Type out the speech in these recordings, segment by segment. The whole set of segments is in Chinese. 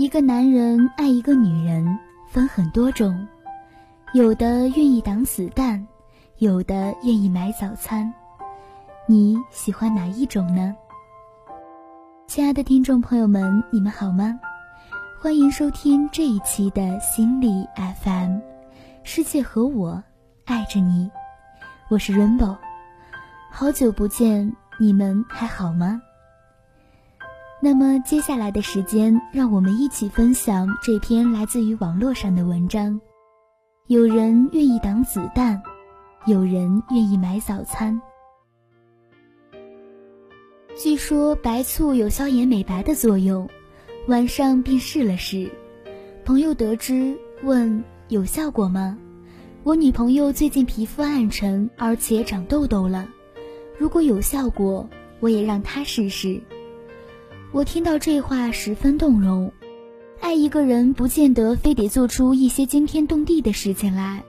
一个男人爱一个女人分很多种，有的愿意挡子弹，有的愿意买早餐。你喜欢哪一种呢？亲爱的听众朋友们，你们好吗？欢迎收听这一期的心理 FM，世界和我爱着你，我是 Rainbow，好久不见，你们还好吗？那么接下来的时间，让我们一起分享这篇来自于网络上的文章。有人愿意挡子弹，有人愿意买早餐。据说白醋有消炎美白的作用，晚上便试了试。朋友得知问有效果吗？我女朋友最近皮肤暗沉，而且长痘痘了。如果有效果，我也让她试试。我听到这话十分动容，爱一个人不见得非得做出一些惊天动地的事情来，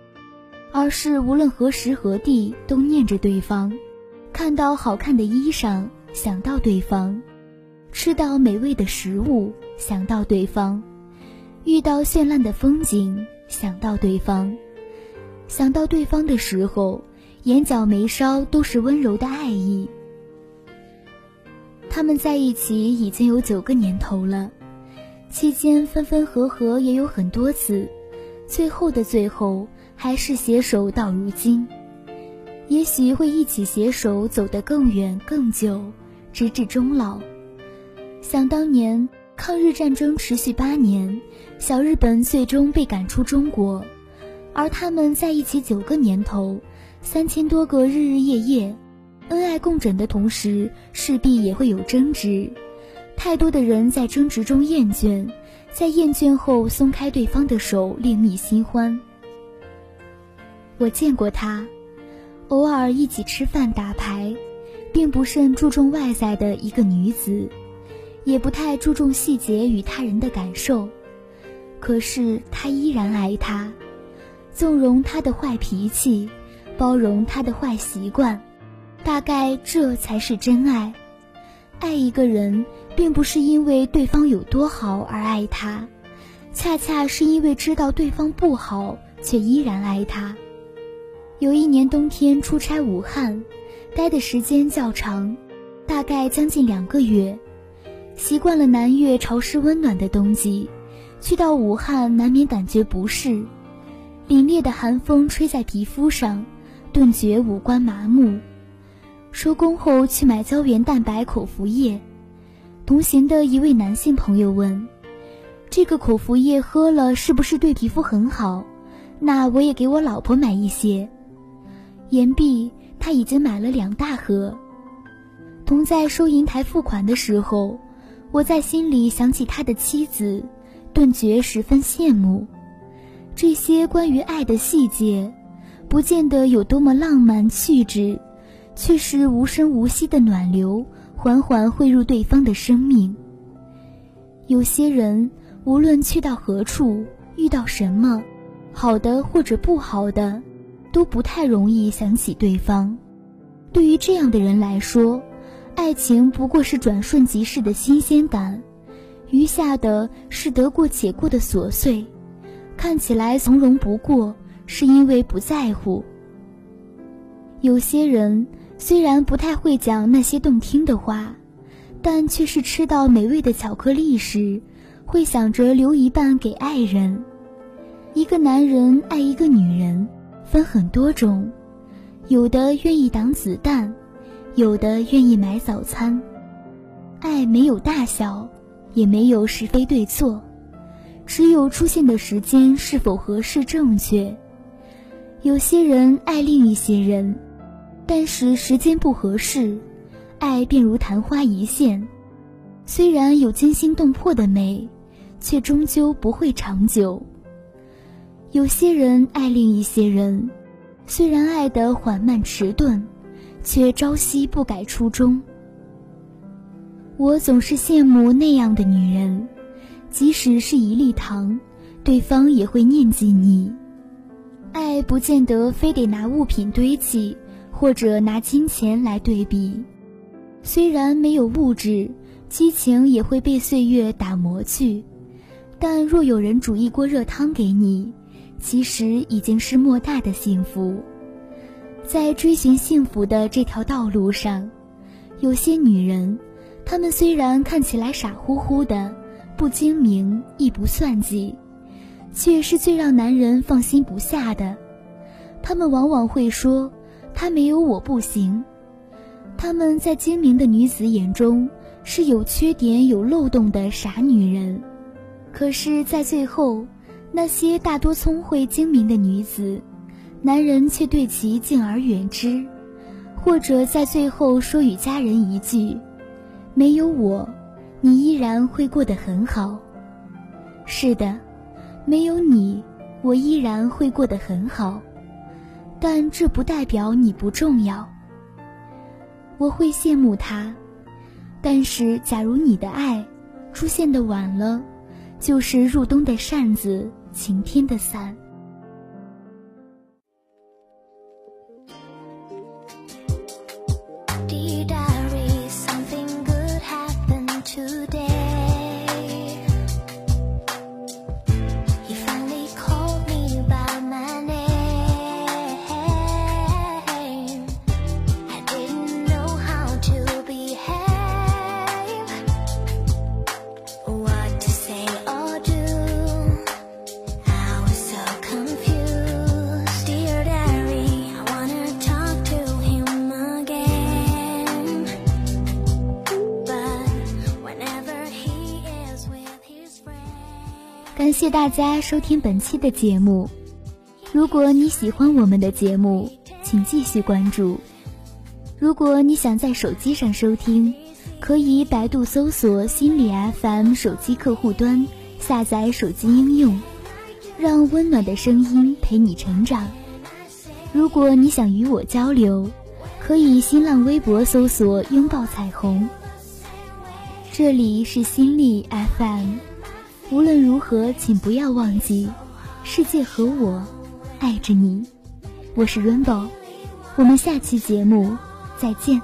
而是无论何时何地都念着对方，看到好看的衣裳想到对方，吃到美味的食物想到对方，遇到绚烂的风景想到对方，想到对方的时候，眼角眉梢都是温柔的爱意。他们在一起已经有九个年头了，期间分分合合也有很多次，最后的最后还是携手到如今。也许会一起携手走得更远更久，直至终老。想当年，抗日战争持续八年，小日本最终被赶出中国，而他们在一起九个年头，三千多个日日夜夜。恩爱共枕的同时，势必也会有争执。太多的人在争执中厌倦，在厌倦后松开对方的手，另觅新欢。我见过他，偶尔一起吃饭打牌，并不甚注重外在的一个女子，也不太注重细节与他人的感受。可是他依然爱她，纵容他的坏脾气，包容他的坏习惯。大概这才是真爱。爱一个人，并不是因为对方有多好而爱他，恰恰是因为知道对方不好，却依然爱他。有一年冬天出差武汉，待的时间较长，大概将近两个月。习惯了南越潮湿温暖的冬季，去到武汉难免感觉不适。凛冽的寒风吹在皮肤上，顿觉五官麻木。收工后去买胶原蛋白口服液，同行的一位男性朋友问：“这个口服液喝了是不是对皮肤很好？那我也给我老婆买一些。”言毕，他已经买了两大盒。同在收银台付款的时候，我在心里想起他的妻子，顿觉十分羡慕。这些关于爱的细节，不见得有多么浪漫气质。却是无声无息的暖流，缓缓汇入对方的生命。有些人，无论去到何处，遇到什么，好的或者不好的，都不太容易想起对方。对于这样的人来说，爱情不过是转瞬即逝的新鲜感，余下的是得过且过的琐碎。看起来从容不过，是因为不在乎。有些人。虽然不太会讲那些动听的话，但却是吃到美味的巧克力时，会想着留一半给爱人。一个男人爱一个女人，分很多种，有的愿意挡子弹，有的愿意买早餐。爱没有大小，也没有是非对错，只有出现的时间是否合适正确。有些人爱另一些人。但是时间不合适，爱便如昙花一现，虽然有惊心动魄的美，却终究不会长久。有些人爱另一些人，虽然爱得缓慢迟钝，却朝夕不改初衷。我总是羡慕那样的女人，即使是一粒糖，对方也会念记你。爱不见得非得拿物品堆砌。或者拿金钱来对比，虽然没有物质，激情也会被岁月打磨去。但若有人煮一锅热汤给你，其实已经是莫大的幸福。在追寻幸福的这条道路上，有些女人，她们虽然看起来傻乎乎的，不精明亦不算计，却是最让男人放心不下的。她们往往会说：“他没有我不行。”她们在精明的女子眼中是有缺点、有漏洞的傻女人，可是，在最后，那些大多聪慧精明的女子。男人却对其敬而远之，或者在最后说与家人一句：“没有我，你依然会过得很好。”是的，没有你，我依然会过得很好，但这不代表你不重要。我会羡慕他，但是假如你的爱出现的晚了，就是入冬的扇子，晴天的伞。感谢大家收听本期的节目。如果你喜欢我们的节目，请继续关注。如果你想在手机上收听，可以百度搜索“心理 FM” 手机客户端，下载手机应用，让温暖的声音陪你成长。如果你想与我交流，可以新浪微博搜索“拥抱彩虹”。这里是心理 FM。无论如何，请不要忘记，世界和我爱着你。我是 Rainbow，我们下期节目再见。